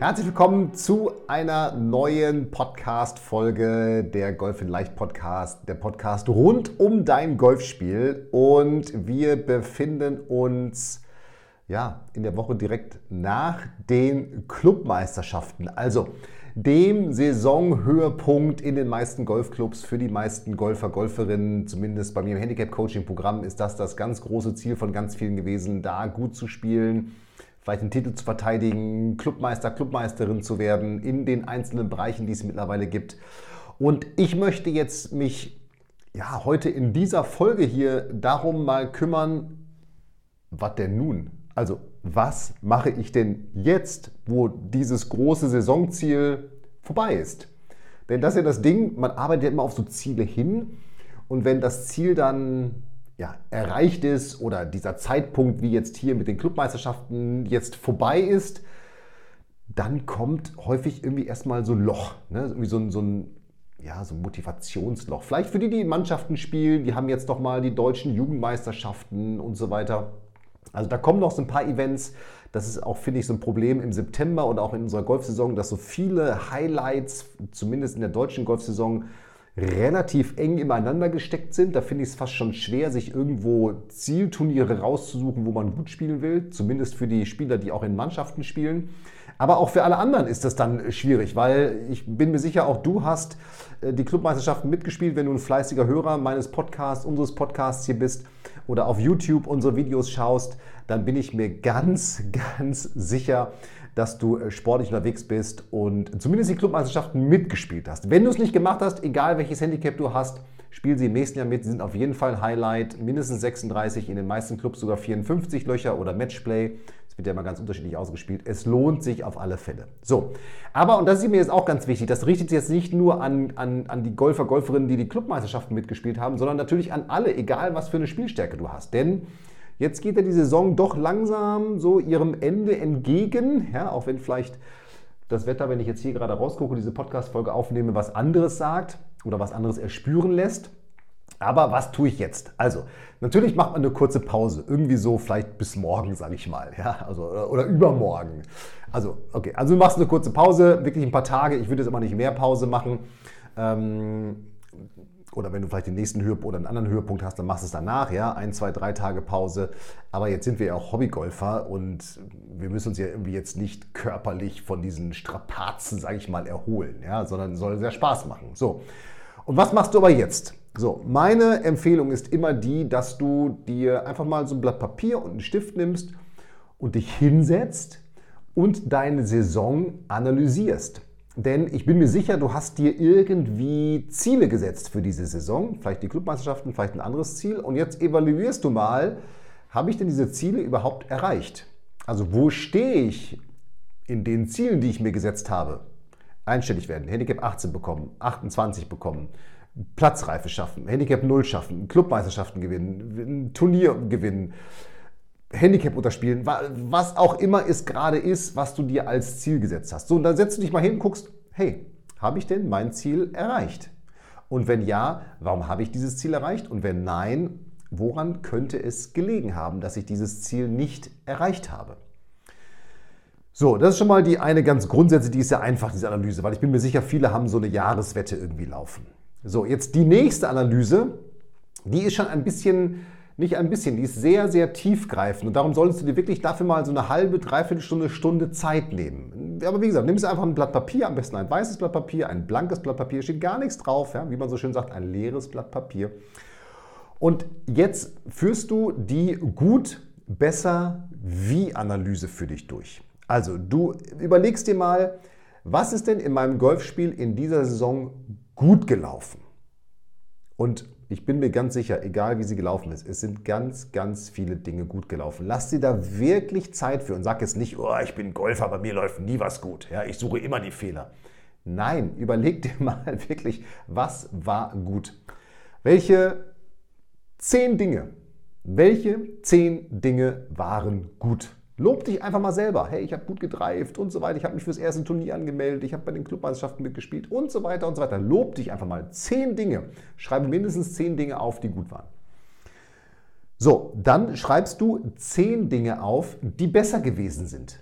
Herzlich willkommen zu einer neuen Podcast-Folge der Golf in Leicht Podcast, der Podcast rund um dein Golfspiel. Und wir befinden uns ja, in der Woche direkt nach den Clubmeisterschaften, also dem Saisonhöhepunkt in den meisten Golfclubs für die meisten Golfer, Golferinnen. Zumindest bei mir im Handicap-Coaching-Programm ist das das ganz große Ziel von ganz vielen gewesen, da gut zu spielen vielleicht einen Titel zu verteidigen, Clubmeister, Clubmeisterin zu werden in den einzelnen Bereichen, die es mittlerweile gibt. Und ich möchte jetzt mich ja, heute in dieser Folge hier darum mal kümmern, was denn nun? Also, was mache ich denn jetzt, wo dieses große Saisonziel vorbei ist? Denn das ist ja das Ding, man arbeitet immer auf so Ziele hin und wenn das Ziel dann ja, erreicht ist oder dieser Zeitpunkt, wie jetzt hier mit den Clubmeisterschaften jetzt vorbei ist, dann kommt häufig irgendwie erstmal so ein Loch, ne? irgendwie so ein, so ein ja, so ein Motivationsloch. Vielleicht für die, die Mannschaften spielen, die haben jetzt doch mal die deutschen Jugendmeisterschaften und so weiter. Also da kommen noch so ein paar Events. Das ist auch, finde ich, so ein Problem im September und auch in unserer Golfsaison, dass so viele Highlights, zumindest in der deutschen Golfsaison, relativ eng übereinander gesteckt sind. Da finde ich es fast schon schwer, sich irgendwo Zielturniere rauszusuchen, wo man gut spielen will. Zumindest für die Spieler, die auch in Mannschaften spielen. Aber auch für alle anderen ist das dann schwierig, weil ich bin mir sicher, auch du hast äh, die Clubmeisterschaften mitgespielt, wenn du ein fleißiger Hörer meines Podcasts, unseres Podcasts hier bist oder auf YouTube unsere Videos schaust, dann bin ich mir ganz, ganz sicher, dass du äh, sportlich unterwegs bist und zumindest die Clubmeisterschaften mitgespielt hast. Wenn du es nicht gemacht hast, egal welches Handicap du hast, spiel sie im nächsten Jahr mit. Sie sind auf jeden Fall ein Highlight. Mindestens 36, in den meisten Clubs sogar 54 Löcher oder Matchplay. Das wird ja immer ganz unterschiedlich ausgespielt. Es lohnt sich auf alle Fälle. So, aber, und das ist mir jetzt auch ganz wichtig, das richtet sich jetzt nicht nur an, an, an die Golfer, Golferinnen, die die Clubmeisterschaften mitgespielt haben, sondern natürlich an alle, egal was für eine Spielstärke du hast. Denn Jetzt geht ja die Saison doch langsam so ihrem Ende entgegen, ja, auch wenn vielleicht das Wetter, wenn ich jetzt hier gerade rausgucke, diese Podcast-Folge aufnehme, was anderes sagt oder was anderes erspüren lässt. Aber was tue ich jetzt? Also, natürlich macht man eine kurze Pause. Irgendwie so vielleicht bis morgen, sage ich mal. Ja, also, oder übermorgen. Also, okay. Also, du machst eine kurze Pause, wirklich ein paar Tage. Ich würde jetzt immer nicht mehr Pause machen. Ähm, oder wenn du vielleicht den nächsten Höhepunkt oder einen anderen Höhepunkt hast, dann machst du es danach, ja, ein, zwei, drei Tage Pause. Aber jetzt sind wir ja auch Hobbygolfer und wir müssen uns ja irgendwie jetzt nicht körperlich von diesen Strapazen, sage ich mal, erholen, ja, sondern soll sehr Spaß machen. So. Und was machst du aber jetzt? So, meine Empfehlung ist immer die, dass du dir einfach mal so ein Blatt Papier und einen Stift nimmst und dich hinsetzt und deine Saison analysierst. Denn ich bin mir sicher, du hast dir irgendwie Ziele gesetzt für diese Saison, vielleicht die Clubmeisterschaften, vielleicht ein anderes Ziel. Und jetzt evaluierst du mal, habe ich denn diese Ziele überhaupt erreicht? Also wo stehe ich in den Zielen, die ich mir gesetzt habe? Einstellig werden, Handicap 18 bekommen, 28 bekommen, Platzreife schaffen, Handicap 0 schaffen, Clubmeisterschaften gewinnen, ein Turnier gewinnen, Handicap unterspielen, was auch immer es gerade ist, was du dir als Ziel gesetzt hast. So, und dann setzt du dich mal hin und guckst, hey, habe ich denn mein Ziel erreicht? Und wenn ja, warum habe ich dieses Ziel erreicht? Und wenn nein, woran könnte es gelegen haben, dass ich dieses Ziel nicht erreicht habe? So, das ist schon mal die eine ganz Grundsätze, die ist ja einfach, diese Analyse, weil ich bin mir sicher, viele haben so eine Jahreswette irgendwie laufen. So, jetzt die nächste Analyse, die ist schon ein bisschen nicht ein bisschen, die ist sehr, sehr tiefgreifend und darum solltest du dir wirklich dafür mal so eine halbe, dreiviertel Stunde, Stunde Zeit nehmen. Aber wie gesagt, nimm es einfach ein Blatt Papier, am besten ein weißes Blatt Papier, ein blankes Blatt Papier, steht gar nichts drauf, ja, wie man so schön sagt, ein leeres Blatt Papier. Und jetzt führst du die gut, besser, wie Analyse für dich durch. Also du überlegst dir mal, was ist denn in meinem Golfspiel in dieser Saison gut gelaufen? Und ich bin mir ganz sicher, egal wie sie gelaufen ist, es sind ganz, ganz viele Dinge gut gelaufen. Lass dir da wirklich Zeit für und sag jetzt nicht, oh, ich bin Golfer, bei mir läuft nie was gut. Ja, ich suche immer die Fehler. Nein, überleg dir mal wirklich, was war gut. Welche zehn Dinge, welche zehn Dinge waren gut? Lob dich einfach mal selber. Hey, ich habe gut gedreift und so weiter. Ich habe mich fürs erste Turnier angemeldet. Ich habe bei den Clubmeisterschaften mitgespielt und so weiter und so weiter. Lob dich einfach mal. Zehn Dinge. Schreibe mindestens zehn Dinge auf, die gut waren. So, dann schreibst du zehn Dinge auf, die besser gewesen sind.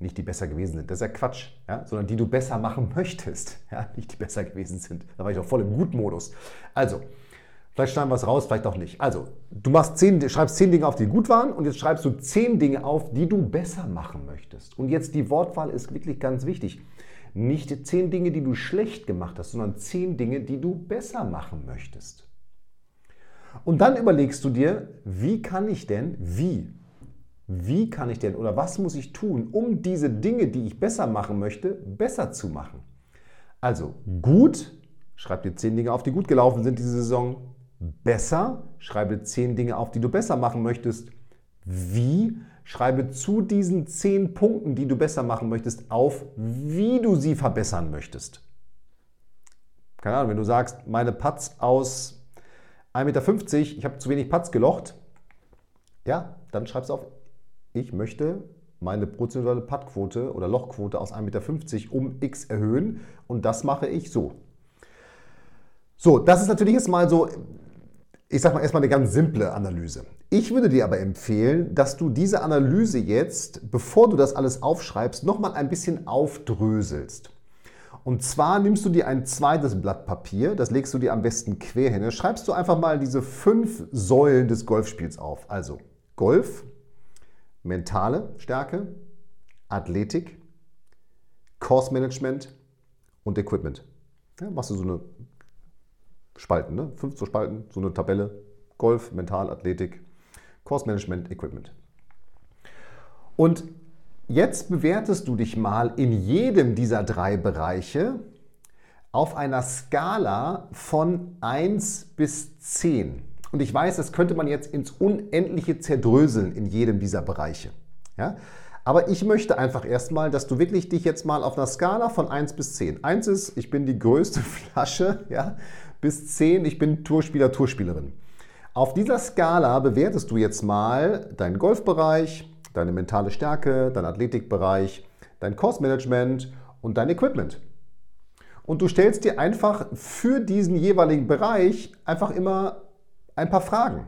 Nicht die besser gewesen sind, das ist ja Quatsch, ja? sondern die du besser machen möchtest. Ja? Nicht die besser gewesen sind. Da war ich auch voll im Gutmodus. Also, Vielleicht schneiden wir es raus, vielleicht auch nicht. Also, du machst zehn, schreibst zehn Dinge auf, die gut waren und jetzt schreibst du zehn Dinge auf, die du besser machen möchtest. Und jetzt die Wortwahl ist wirklich ganz wichtig. Nicht zehn Dinge, die du schlecht gemacht hast, sondern zehn Dinge, die du besser machen möchtest. Und dann überlegst du dir, wie kann ich denn, wie, wie kann ich denn oder was muss ich tun, um diese Dinge, die ich besser machen möchte, besser zu machen? Also gut, schreib dir zehn Dinge auf, die gut gelaufen sind diese Saison besser, schreibe zehn Dinge auf, die du besser machen möchtest. Wie? Schreibe zu diesen zehn Punkten, die du besser machen möchtest, auf, wie du sie verbessern möchtest. Keine Ahnung, wenn du sagst, meine Patz aus 1,50 Meter, ich habe zu wenig Patz gelocht, ja, dann schreibst du auf, ich möchte meine prozentuale Puttquote oder Lochquote aus 1,50 Meter um x erhöhen und das mache ich so. So, das ist natürlich jetzt mal so ich sage mal erstmal eine ganz simple Analyse. Ich würde dir aber empfehlen, dass du diese Analyse jetzt, bevor du das alles aufschreibst, nochmal ein bisschen aufdröselst. Und zwar nimmst du dir ein zweites Blatt Papier, das legst du dir am besten quer hin. Da schreibst du einfach mal diese fünf Säulen des Golfspiels auf. Also Golf, mentale Stärke, Athletik, Course Management und Equipment. Ja, machst du so eine Spalten, ne? fünf zu Spalten, so eine Tabelle. Golf, Mental, Athletik, Course Management, Equipment. Und jetzt bewertest du dich mal in jedem dieser drei Bereiche auf einer Skala von 1 bis 10. Und ich weiß, das könnte man jetzt ins Unendliche zerdröseln in jedem dieser Bereiche. Ja? Aber ich möchte einfach erstmal, dass du wirklich dich jetzt mal auf einer Skala von 1 bis 10. 1 ist, ich bin die größte Flasche, ja, bis 10, ich bin Tourspieler, Tourspielerin. Auf dieser Skala bewertest du jetzt mal deinen Golfbereich, deine mentale Stärke, deinen Athletikbereich, dein Kursmanagement und dein Equipment. Und du stellst dir einfach für diesen jeweiligen Bereich einfach immer ein paar Fragen,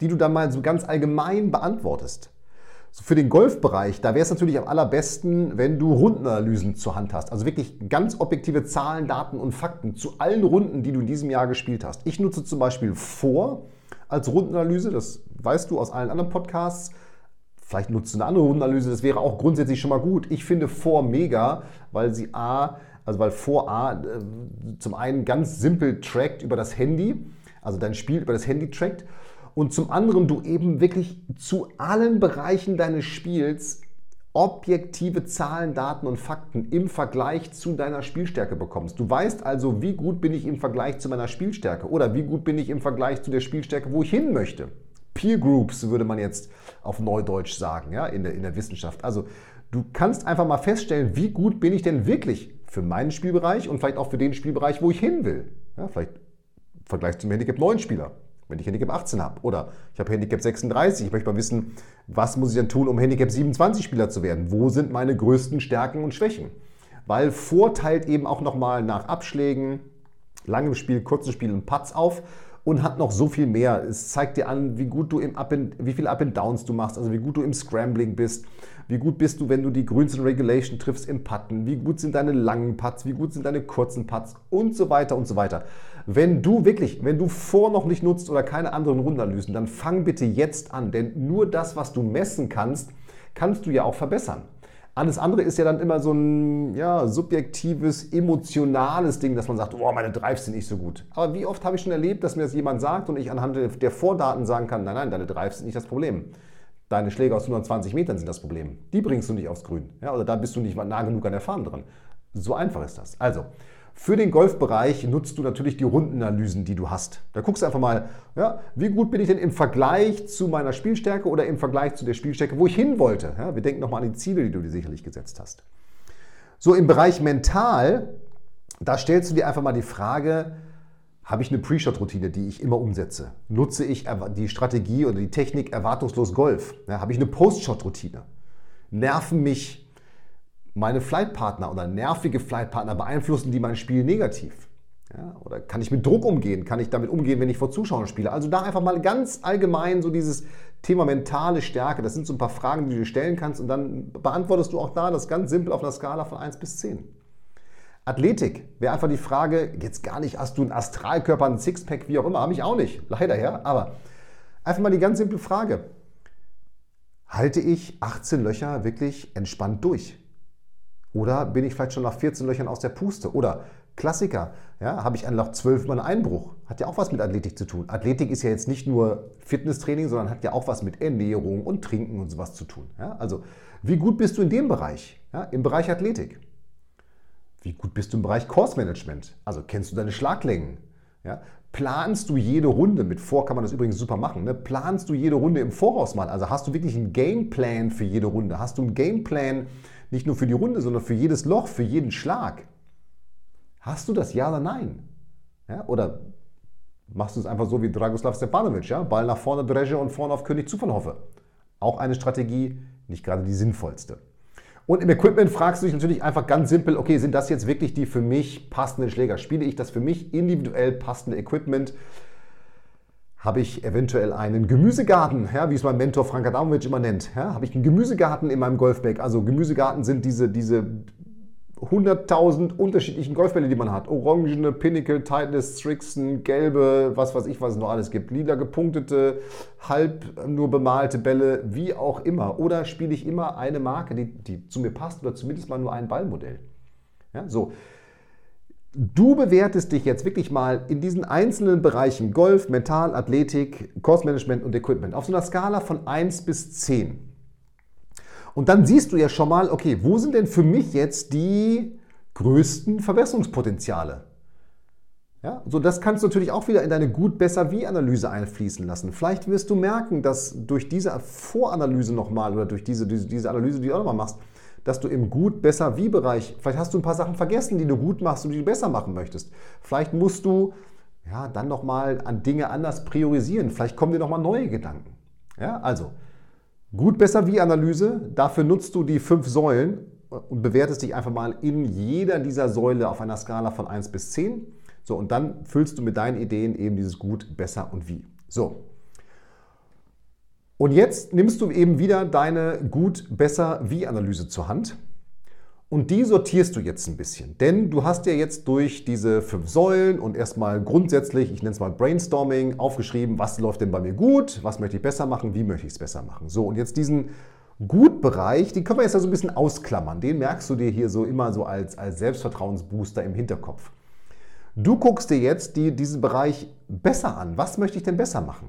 die du dann mal so ganz allgemein beantwortest. Für den Golfbereich, da wäre es natürlich am allerbesten, wenn du Rundenanalysen zur Hand hast. Also wirklich ganz objektive Zahlen, Daten und Fakten zu allen Runden, die du in diesem Jahr gespielt hast. Ich nutze zum Beispiel vor als Rundenanalyse, das weißt du aus allen anderen Podcasts. Vielleicht nutzt du eine andere Rundenanalyse, das wäre auch grundsätzlich schon mal gut. Ich finde vor mega, weil sie A, also weil vor A äh, zum einen ganz simpel trackt über das Handy, also dein Spiel über das Handy trackt und zum anderen du eben wirklich zu allen Bereichen deines Spiels objektive Zahlen, Daten und Fakten im Vergleich zu deiner Spielstärke bekommst. Du weißt also, wie gut bin ich im Vergleich zu meiner Spielstärke oder wie gut bin ich im Vergleich zu der Spielstärke, wo ich hin möchte. Peer Groups würde man jetzt auf Neudeutsch sagen, ja, in der, in der Wissenschaft. Also du kannst einfach mal feststellen, wie gut bin ich denn wirklich für meinen Spielbereich und vielleicht auch für den Spielbereich, wo ich hin will. Ja, vielleicht im Vergleich zum Handicap 9 Spieler wenn ich Handicap 18 habe. Oder ich habe Handicap 36. Ich möchte mal wissen, was muss ich denn tun, um Handicap 27 Spieler zu werden? Wo sind meine größten Stärken und Schwächen? Weil vorteilt eben auch nochmal nach Abschlägen, langem Spiel, kurzem Spiel und Putts auf und hat noch so viel mehr. Es zeigt dir an, wie gut du im Up and, wie viel Up and Downs du machst, also wie gut du im Scrambling bist, wie gut bist du, wenn du die Grüns Regulation triffst im Putten, wie gut sind deine langen Putts, wie gut sind deine kurzen Putts und so weiter und so weiter. Wenn du wirklich, wenn du vor noch nicht nutzt oder keine anderen Rundanalysen, dann fang bitte jetzt an, denn nur das, was du messen kannst, kannst du ja auch verbessern. Alles andere ist ja dann immer so ein ja, subjektives, emotionales Ding, dass man sagt, oh, meine Drives sind nicht so gut. Aber wie oft habe ich schon erlebt, dass mir das jemand sagt und ich anhand der Vordaten sagen kann, nein, nein, deine Drives sind nicht das Problem. Deine Schläge aus 120 Metern sind das Problem. Die bringst du nicht aufs Grün. Ja, oder da bist du nicht nah genug an der Farm dran. So einfach ist das. Also, Für den Golfbereich nutzt du natürlich die Rundenanalysen, die du hast. Da guckst du einfach mal, ja, wie gut bin ich denn im Vergleich zu meiner Spielstärke oder im Vergleich zu der Spielstärke, wo ich hin wollte. Ja, wir denken nochmal an die Ziele, die du dir sicherlich gesetzt hast. So im Bereich mental, da stellst du dir einfach mal die Frage, habe ich eine Pre-Shot-Routine, die ich immer umsetze? Nutze ich die Strategie oder die Technik erwartungslos Golf? Ja, habe ich eine Post-Shot-Routine? Nerven mich meine Flightpartner oder nervige Flightpartner beeinflussen die mein Spiel negativ? Ja, oder kann ich mit Druck umgehen? Kann ich damit umgehen, wenn ich vor Zuschauern spiele? Also da einfach mal ganz allgemein so dieses Thema mentale Stärke. Das sind so ein paar Fragen, die du dir stellen kannst und dann beantwortest du auch da das ganz simpel auf einer Skala von 1 bis 10. Athletik wäre einfach die Frage, jetzt gar nicht, hast du einen Astralkörper, einen Sixpack, wie auch immer, habe ich auch nicht, leider ja, aber einfach mal die ganz simple Frage. Halte ich 18 Löcher wirklich entspannt durch? Oder bin ich vielleicht schon nach 14 Löchern aus der Puste? Oder Klassiker, ja, habe ich nach 12 Mal einen Einbruch? Hat ja auch was mit Athletik zu tun. Athletik ist ja jetzt nicht nur Fitnesstraining, sondern hat ja auch was mit Ernährung und Trinken und sowas zu tun. Ja? Also, wie gut bist du in dem Bereich? Ja? Im Bereich Athletik. Wie gut bist du im Bereich Course Management? Also, kennst du deine Schlaglängen? Ja? Planst du jede Runde, mit vor kann man das übrigens super machen, ne? planst du jede Runde im Voraus mal? Also hast du wirklich einen Gameplan für jede Runde? Hast du einen Gameplan nicht nur für die Runde, sondern für jedes Loch, für jeden Schlag. Hast du das ja oder nein? Ja, oder machst du es einfach so wie Dragoslav Stepanovic, ja? Ball nach vorne Dresche und vorne auf König Zufallhoffe. Auch eine Strategie, nicht gerade die sinnvollste. Und im Equipment fragst du dich natürlich einfach ganz simpel, okay, sind das jetzt wirklich die für mich passenden Schläger? Spiele ich das für mich individuell passende Equipment? Habe ich eventuell einen Gemüsegarten, ja, wie es mein Mentor Frank Adamovic immer nennt? Ja, habe ich einen Gemüsegarten in meinem Golfbag? Also Gemüsegarten sind diese, diese 100.000 unterschiedlichen Golfbälle, die man hat. Orangene, Pinnacle, Titleist, Strixon, gelbe, was weiß ich, was es noch alles gibt. Lila gepunktete, halb nur bemalte Bälle, wie auch immer. Oder spiele ich immer eine Marke, die, die zu mir passt oder zumindest mal nur ein Ballmodell. Ja, so. Du bewertest dich jetzt wirklich mal in diesen einzelnen Bereichen Golf, Mental, Athletik, Kursmanagement und Equipment auf so einer Skala von 1 bis 10. Und dann siehst du ja schon mal, okay, wo sind denn für mich jetzt die größten Verbesserungspotenziale? Ja, so das kannst du natürlich auch wieder in deine gut, besser, wie Analyse einfließen lassen. Vielleicht wirst du merken, dass durch diese Voranalyse nochmal oder durch diese, diese, diese Analyse, die du auch nochmal machst, dass du im gut, besser, wie Bereich, vielleicht hast du ein paar Sachen vergessen, die du gut machst und die du besser machen möchtest. Vielleicht musst du ja, dann nochmal an Dinge anders priorisieren. Vielleicht kommen dir nochmal neue Gedanken. Ja, also gut, besser, wie Analyse. Dafür nutzt du die fünf Säulen und bewertest dich einfach mal in jeder dieser Säule auf einer Skala von 1 bis 10. So, und dann füllst du mit deinen Ideen eben dieses gut, besser und wie. So, und jetzt nimmst du eben wieder deine gut, besser, wie Analyse zur Hand. Und die sortierst du jetzt ein bisschen. Denn du hast ja jetzt durch diese fünf Säulen und erstmal grundsätzlich, ich nenne es mal Brainstorming, aufgeschrieben, was läuft denn bei mir gut, was möchte ich besser machen, wie möchte ich es besser machen. So, und jetzt diesen Gut-Bereich, den können wir jetzt so ein bisschen ausklammern. Den merkst du dir hier so immer so als, als Selbstvertrauensbooster im Hinterkopf. Du guckst dir jetzt die, diesen Bereich besser an. Was möchte ich denn besser machen?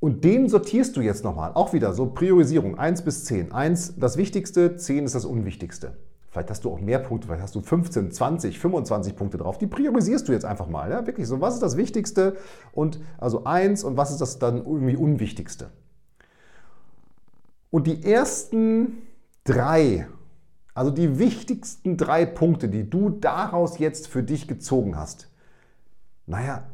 Und den sortierst du jetzt nochmal. Auch wieder so Priorisierung 1 bis 10. 1 das Wichtigste, 10 ist das Unwichtigste. Vielleicht hast du auch mehr Punkte, vielleicht hast du 15, 20, 25 Punkte drauf. Die priorisierst du jetzt einfach mal. Ja? Wirklich so, was ist das Wichtigste und also 1 und was ist das dann irgendwie Unwichtigste. Und die ersten drei, also die wichtigsten drei Punkte, die du daraus jetzt für dich gezogen hast, naja,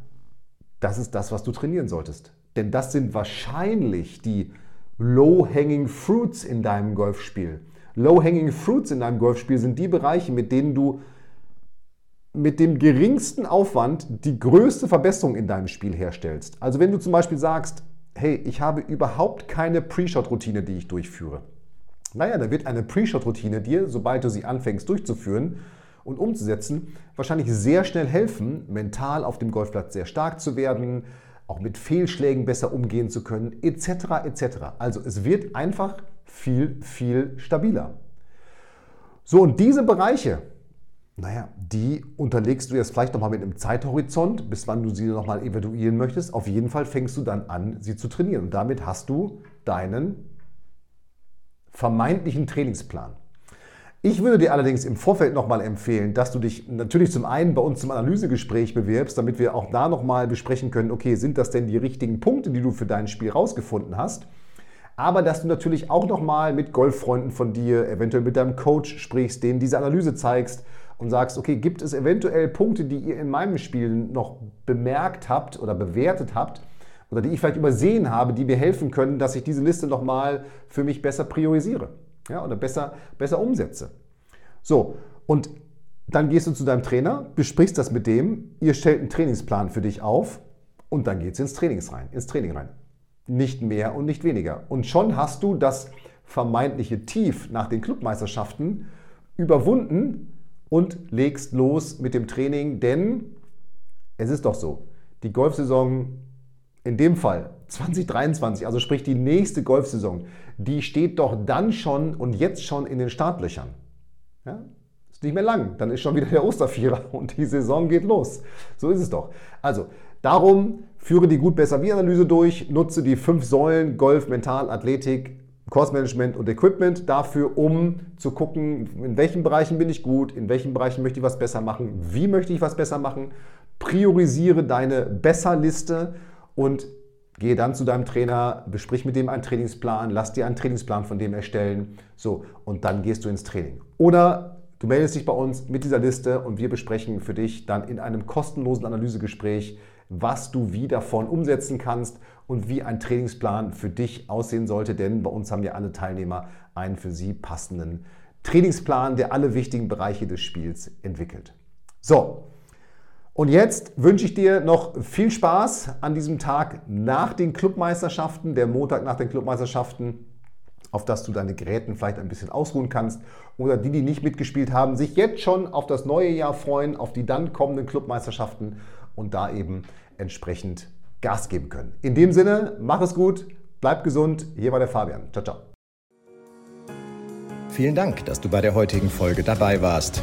das ist das, was du trainieren solltest. Denn das sind wahrscheinlich die Low-Hanging Fruits in deinem Golfspiel. Low-Hanging Fruits in deinem Golfspiel sind die Bereiche, mit denen du mit dem geringsten Aufwand die größte Verbesserung in deinem Spiel herstellst. Also wenn du zum Beispiel sagst, hey, ich habe überhaupt keine Pre-Shot-Routine, die ich durchführe. Naja, dann wird eine Pre-Shot-Routine dir, sobald du sie anfängst durchzuführen und umzusetzen, wahrscheinlich sehr schnell helfen, mental auf dem Golfplatz sehr stark zu werden, auch mit Fehlschlägen besser umgehen zu können, etc. etc. Also es wird einfach viel, viel stabiler. So, und diese Bereiche, naja, die unterlegst du jetzt vielleicht nochmal mit einem Zeithorizont, bis wann du sie nochmal evaluieren möchtest. Auf jeden Fall fängst du dann an, sie zu trainieren. Und damit hast du deinen vermeintlichen Trainingsplan. Ich würde dir allerdings im Vorfeld nochmal empfehlen, dass du dich natürlich zum einen bei uns zum Analysegespräch bewirbst, damit wir auch da nochmal besprechen können, okay, sind das denn die richtigen Punkte, die du für dein Spiel rausgefunden hast? Aber dass du natürlich auch nochmal mit Golffreunden von dir, eventuell mit deinem Coach sprichst, denen diese Analyse zeigst und sagst, okay, gibt es eventuell Punkte, die ihr in meinem Spiel noch bemerkt habt oder bewertet habt oder die ich vielleicht übersehen habe, die mir helfen können, dass ich diese Liste nochmal für mich besser priorisiere ja, oder besser, besser umsetze. So, und dann gehst du zu deinem Trainer, besprichst das mit dem, ihr stellt einen Trainingsplan für dich auf und dann geht es ins, ins Training rein. Nicht mehr und nicht weniger. Und schon hast du das vermeintliche Tief nach den Clubmeisterschaften überwunden und legst los mit dem Training, denn es ist doch so, die Golfsaison in dem Fall 2023, also sprich die nächste Golfsaison, die steht doch dann schon und jetzt schon in den Startlöchern. Ja? Ist nicht mehr lang, dann ist schon wieder der Ostervierer und die Saison geht los. So ist es doch. Also darum führe die gut besser wie Analyse durch, nutze die fünf Säulen Golf, Mental, Athletik, Kursmanagement und Equipment dafür, um zu gucken, in welchen Bereichen bin ich gut, in welchen Bereichen möchte ich was besser machen, wie möchte ich was besser machen. Priorisiere deine Besserliste und gehe dann zu deinem Trainer, besprich mit dem einen Trainingsplan, lass dir einen Trainingsplan von dem erstellen. So, und dann gehst du ins Training. Oder du meldest dich bei uns mit dieser Liste und wir besprechen für dich dann in einem kostenlosen Analysegespräch, was du wie davon umsetzen kannst und wie ein Trainingsplan für dich aussehen sollte, denn bei uns haben ja alle Teilnehmer einen für sie passenden Trainingsplan, der alle wichtigen Bereiche des Spiels entwickelt. So, und jetzt wünsche ich dir noch viel Spaß an diesem Tag nach den Clubmeisterschaften, der Montag nach den Clubmeisterschaften, auf dass du deine Geräten vielleicht ein bisschen ausruhen kannst oder die, die nicht mitgespielt haben, sich jetzt schon auf das neue Jahr freuen, auf die dann kommenden Clubmeisterschaften und da eben entsprechend Gas geben können. In dem Sinne, mach es gut, bleib gesund. Hier war der Fabian. Ciao, ciao. Vielen Dank, dass du bei der heutigen Folge dabei warst.